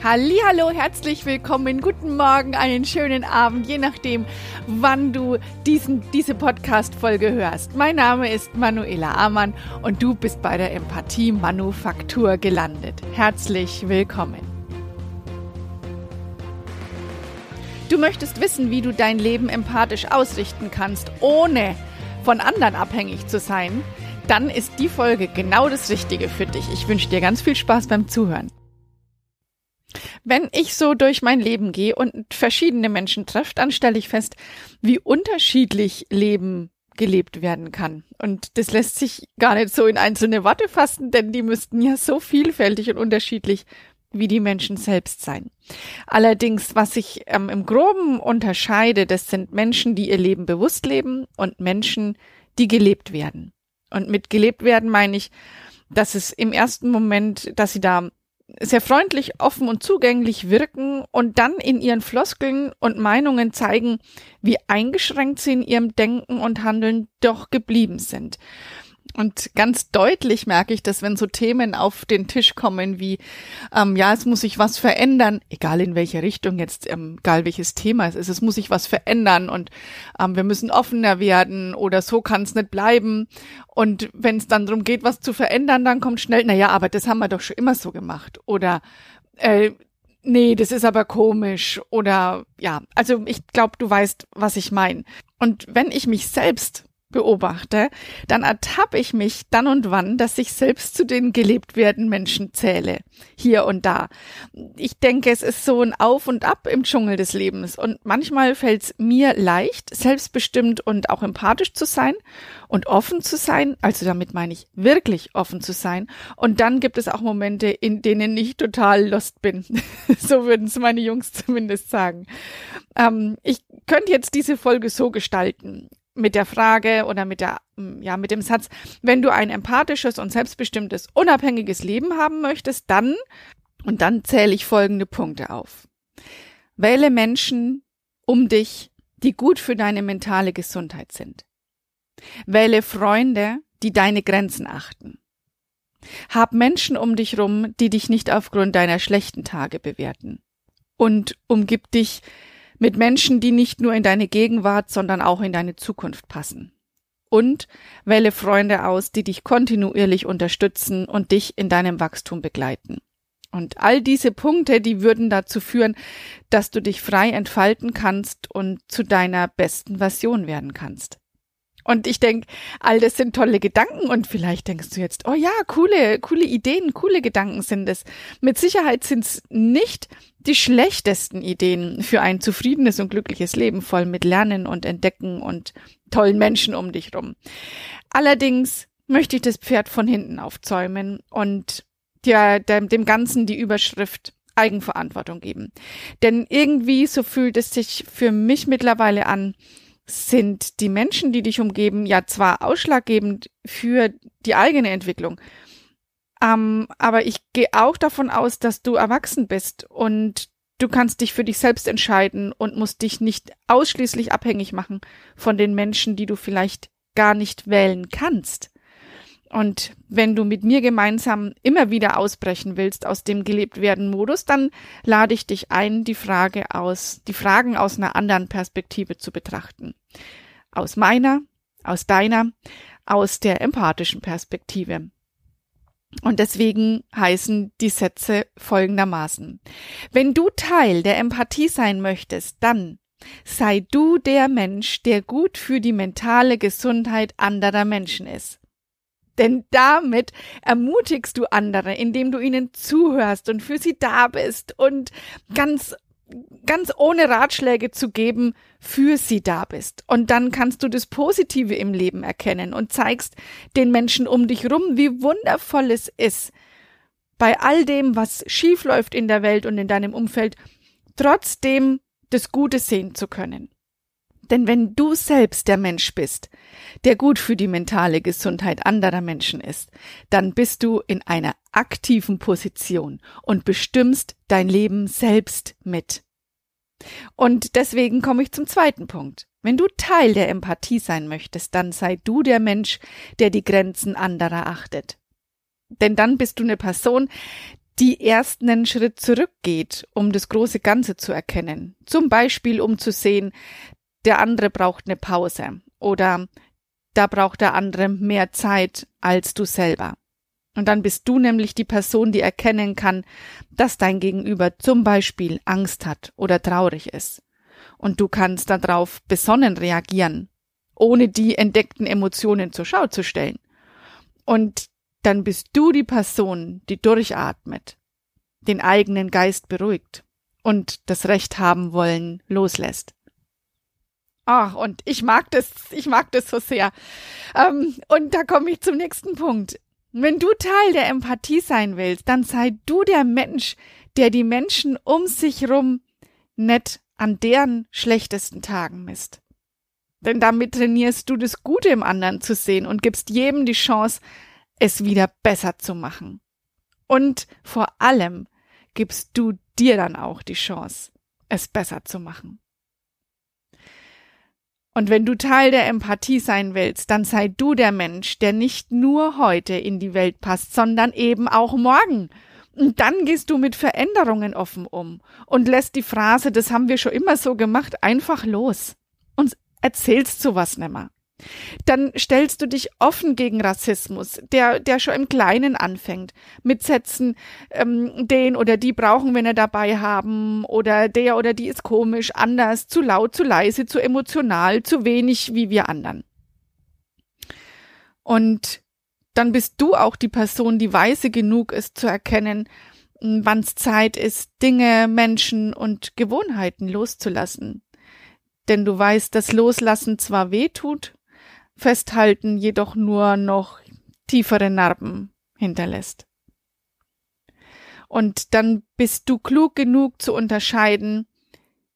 Hallo, herzlich willkommen, guten Morgen, einen schönen Abend, je nachdem, wann du diesen, diese Podcast-Folge hörst. Mein Name ist Manuela Amann und du bist bei der Empathie Manufaktur gelandet. Herzlich willkommen. Du möchtest wissen, wie du dein Leben empathisch ausrichten kannst, ohne von anderen abhängig zu sein? Dann ist die Folge genau das Richtige für dich. Ich wünsche dir ganz viel Spaß beim Zuhören. Wenn ich so durch mein Leben gehe und verschiedene Menschen treffe, dann stelle ich fest, wie unterschiedlich Leben gelebt werden kann. Und das lässt sich gar nicht so in einzelne Worte fassen, denn die müssten ja so vielfältig und unterschiedlich wie die Menschen selbst sein. Allerdings, was sich ähm, im groben unterscheide, das sind Menschen, die ihr Leben bewusst leben und Menschen, die gelebt werden. Und mit gelebt werden meine ich, dass es im ersten Moment, dass sie da sehr freundlich, offen und zugänglich wirken und dann in ihren Floskeln und Meinungen zeigen, wie eingeschränkt sie in ihrem Denken und Handeln doch geblieben sind. Und ganz deutlich merke ich das, wenn so Themen auf den Tisch kommen wie, ähm, ja, es muss sich was verändern, egal in welche Richtung jetzt, ähm, egal welches Thema es ist, es muss sich was verändern und ähm, wir müssen offener werden oder so kann es nicht bleiben. Und wenn es dann darum geht, was zu verändern, dann kommt schnell, na ja, aber das haben wir doch schon immer so gemacht. Oder äh, nee, das ist aber komisch. Oder ja, also ich glaube, du weißt, was ich meine. Und wenn ich mich selbst beobachte, dann ertappe ich mich dann und wann, dass ich selbst zu den gelebt werden Menschen zähle, hier und da. Ich denke, es ist so ein Auf und Ab im Dschungel des Lebens und manchmal fällt es mir leicht, selbstbestimmt und auch empathisch zu sein und offen zu sein, also damit meine ich wirklich offen zu sein und dann gibt es auch Momente, in denen ich total lost bin. so würden es meine Jungs zumindest sagen. Ähm, ich könnte jetzt diese Folge so gestalten mit der Frage oder mit der, mm, ja, mit dem Satz, wenn du ein empathisches und selbstbestimmtes, unabhängiges Leben haben möchtest, dann, und dann zähle ich folgende Punkte auf. Wähle Menschen um dich, die gut für deine mentale Gesundheit sind. Wähle Freunde, die deine Grenzen achten. Hab Menschen um dich rum, die dich nicht aufgrund deiner schlechten Tage bewerten. Und umgib dich mit Menschen, die nicht nur in deine Gegenwart, sondern auch in deine Zukunft passen. Und wähle Freunde aus, die dich kontinuierlich unterstützen und dich in deinem Wachstum begleiten. Und all diese Punkte, die würden dazu führen, dass du dich frei entfalten kannst und zu deiner besten Version werden kannst. Und ich denke, all das sind tolle Gedanken und vielleicht denkst du jetzt, oh ja, coole, coole Ideen, coole Gedanken sind es. Mit Sicherheit sind es nicht die schlechtesten Ideen für ein zufriedenes und glückliches Leben voll mit Lernen und Entdecken und tollen Menschen um dich rum. Allerdings möchte ich das Pferd von hinten aufzäumen und dir, dem, dem Ganzen die Überschrift Eigenverantwortung geben. Denn irgendwie, so fühlt es sich für mich mittlerweile an, sind die Menschen, die dich umgeben, ja zwar ausschlaggebend für die eigene Entwicklung, ähm, aber ich gehe auch davon aus, dass du erwachsen bist und du kannst dich für dich selbst entscheiden und musst dich nicht ausschließlich abhängig machen von den Menschen, die du vielleicht gar nicht wählen kannst. Und wenn du mit mir gemeinsam immer wieder ausbrechen willst aus dem gelebt werden Modus, dann lade ich dich ein, die Frage aus, die Fragen aus einer anderen Perspektive zu betrachten. Aus meiner, aus deiner, aus der empathischen Perspektive. Und deswegen heißen die Sätze folgendermaßen. Wenn du Teil der Empathie sein möchtest, dann sei du der Mensch, der gut für die mentale Gesundheit anderer Menschen ist. Denn damit ermutigst du andere, indem du ihnen zuhörst und für sie da bist und ganz, ganz ohne Ratschläge zu geben, für sie da bist. Und dann kannst du das Positive im Leben erkennen und zeigst den Menschen um dich rum, wie wundervoll es ist, bei all dem, was schief läuft in der Welt und in deinem Umfeld, trotzdem das Gute sehen zu können. Denn wenn du selbst der Mensch bist, der gut für die mentale Gesundheit anderer Menschen ist, dann bist du in einer aktiven Position und bestimmst dein Leben selbst mit. Und deswegen komme ich zum zweiten Punkt. Wenn du Teil der Empathie sein möchtest, dann sei du der Mensch, der die Grenzen anderer achtet. Denn dann bist du eine Person, die erst einen Schritt zurückgeht, um das große Ganze zu erkennen. Zum Beispiel, um zu sehen, der andere braucht eine Pause oder da braucht der andere mehr Zeit als du selber. Und dann bist du nämlich die Person, die erkennen kann, dass dein Gegenüber zum Beispiel Angst hat oder traurig ist. Und du kannst darauf besonnen reagieren, ohne die entdeckten Emotionen zur Schau zu stellen. Und dann bist du die Person, die durchatmet, den eigenen Geist beruhigt und das Recht haben wollen loslässt. Ach, und ich mag das, ich mag das so sehr. Ähm, und da komme ich zum nächsten Punkt. Wenn du Teil der Empathie sein willst, dann sei du der Mensch, der die Menschen um sich rum nicht an deren schlechtesten Tagen misst. Denn damit trainierst du das Gute im anderen zu sehen und gibst jedem die Chance, es wieder besser zu machen. Und vor allem gibst du dir dann auch die Chance, es besser zu machen. Und wenn du Teil der Empathie sein willst, dann sei du der Mensch, der nicht nur heute in die Welt passt, sondern eben auch morgen. Und dann gehst du mit Veränderungen offen um und lässt die Phrase, das haben wir schon immer so gemacht, einfach los und erzählst sowas nimmer dann stellst du dich offen gegen Rassismus, der, der schon im Kleinen anfängt, mit Sätzen, ähm, den oder die brauchen wir nicht dabei haben, oder der oder die ist komisch, anders, zu laut, zu leise, zu emotional, zu wenig wie wir anderen. Und dann bist du auch die Person, die weise genug ist zu erkennen, wann es Zeit ist, Dinge, Menschen und Gewohnheiten loszulassen. Denn du weißt, dass Loslassen zwar weh tut, Festhalten jedoch nur noch tiefere Narben hinterlässt. Und dann bist du klug genug zu unterscheiden,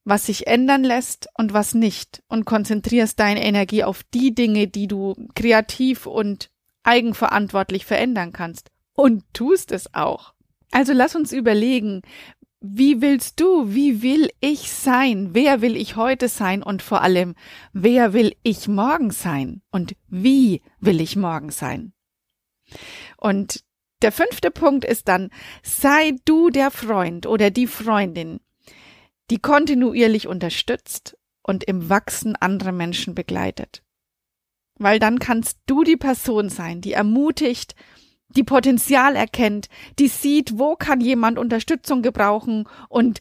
was sich ändern lässt und was nicht und konzentrierst deine Energie auf die Dinge, die du kreativ und eigenverantwortlich verändern kannst. Und tust es auch. Also lass uns überlegen, wie willst du, wie will ich sein? Wer will ich heute sein? Und vor allem, wer will ich morgen sein? Und wie will ich morgen sein? Und der fünfte Punkt ist dann, sei du der Freund oder die Freundin, die kontinuierlich unterstützt und im Wachsen andere Menschen begleitet. Weil dann kannst du die Person sein, die ermutigt, die Potenzial erkennt, die sieht, wo kann jemand Unterstützung gebrauchen und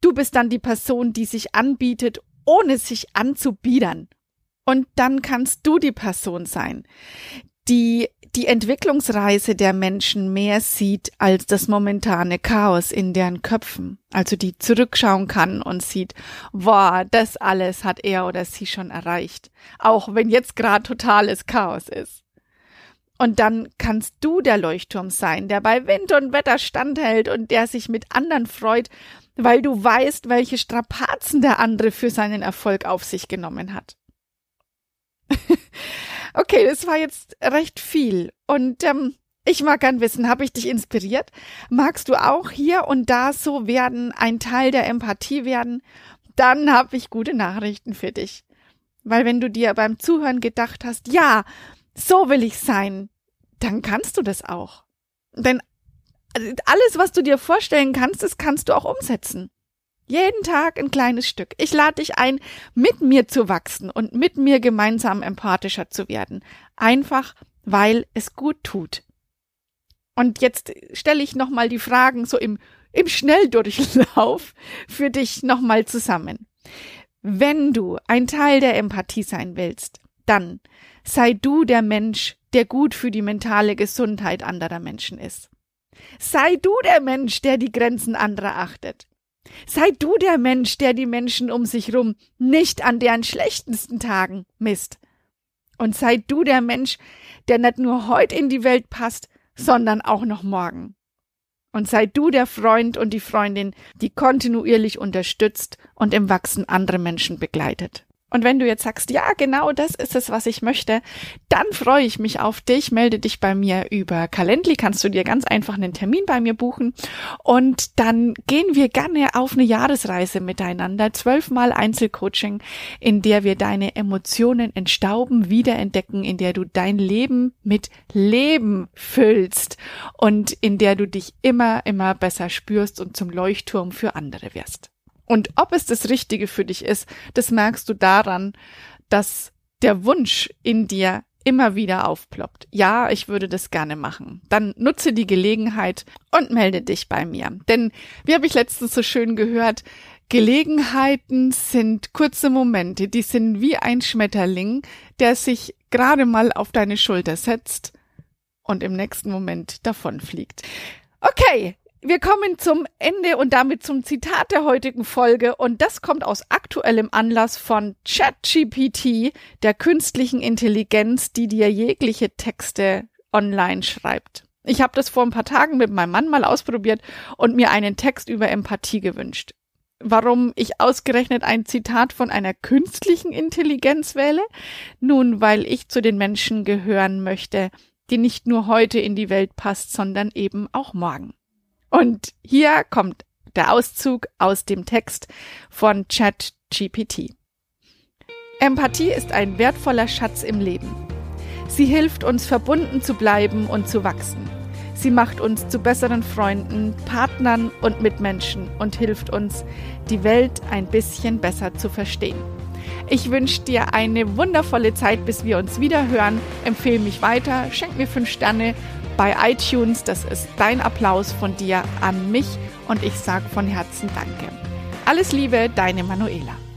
du bist dann die Person, die sich anbietet, ohne sich anzubiedern. Und dann kannst du die Person sein, die die Entwicklungsreise der Menschen mehr sieht als das momentane Chaos in deren Köpfen. Also die zurückschauen kann und sieht, wow, das alles hat er oder sie schon erreicht. Auch wenn jetzt gerade totales Chaos ist. Und dann kannst du der Leuchtturm sein, der bei Wind und Wetter standhält und der sich mit anderen freut, weil du weißt, welche Strapazen der andere für seinen Erfolg auf sich genommen hat. okay, das war jetzt recht viel. Und ähm, ich mag gern wissen, habe ich dich inspiriert? Magst du auch hier und da so werden, ein Teil der Empathie werden? Dann habe ich gute Nachrichten für dich. Weil wenn du dir beim Zuhören gedacht hast, ja, so will ich sein, dann kannst du das auch. Denn also, alles, was du dir vorstellen kannst, das kannst du auch umsetzen. Jeden Tag ein kleines Stück. Ich lade dich ein, mit mir zu wachsen und mit mir gemeinsam empathischer zu werden. Einfach, weil es gut tut. Und jetzt stelle ich nochmal die Fragen so im, im Schnelldurchlauf für dich nochmal zusammen. Wenn du ein Teil der Empathie sein willst, dann sei du der Mensch, der gut für die mentale Gesundheit anderer Menschen ist. Sei du der Mensch, der die Grenzen anderer achtet. Sei du der Mensch, der die Menschen um sich rum nicht an deren schlechtesten Tagen misst. Und sei du der Mensch, der nicht nur heute in die Welt passt, sondern auch noch morgen. Und sei du der Freund und die Freundin, die kontinuierlich unterstützt und im Wachsen andere Menschen begleitet. Und wenn du jetzt sagst, ja, genau das ist es, was ich möchte, dann freue ich mich auf dich. Melde dich bei mir über Calendly, kannst du dir ganz einfach einen Termin bei mir buchen. Und dann gehen wir gerne auf eine Jahresreise miteinander. Zwölfmal Einzelcoaching, in der wir deine Emotionen entstauben, wiederentdecken, in der du dein Leben mit Leben füllst und in der du dich immer, immer besser spürst und zum Leuchtturm für andere wirst. Und ob es das Richtige für dich ist, das merkst du daran, dass der Wunsch in dir immer wieder aufploppt. Ja, ich würde das gerne machen. Dann nutze die Gelegenheit und melde dich bei mir. Denn, wie habe ich letztens so schön gehört, Gelegenheiten sind kurze Momente, die sind wie ein Schmetterling, der sich gerade mal auf deine Schulter setzt und im nächsten Moment davonfliegt. Okay, wir kommen zum Ende und damit zum Zitat der heutigen Folge und das kommt aus aktuellem Anlass von ChatGPT, der künstlichen Intelligenz, die dir jegliche Texte online schreibt. Ich habe das vor ein paar Tagen mit meinem Mann mal ausprobiert und mir einen Text über Empathie gewünscht. Warum ich ausgerechnet ein Zitat von einer künstlichen Intelligenz wähle? Nun, weil ich zu den Menschen gehören möchte, die nicht nur heute in die Welt passt, sondern eben auch morgen. Und hier kommt der Auszug aus dem Text von ChatGPT. Empathie ist ein wertvoller Schatz im Leben. Sie hilft uns verbunden zu bleiben und zu wachsen. Sie macht uns zu besseren Freunden, Partnern und Mitmenschen und hilft uns, die Welt ein bisschen besser zu verstehen. Ich wünsche dir eine wundervolle Zeit, bis wir uns wieder hören. Empfehle mich weiter, schenk mir fünf Sterne bei iTunes. Das ist dein Applaus von dir an mich und ich sage von Herzen Danke. Alles Liebe, deine Manuela.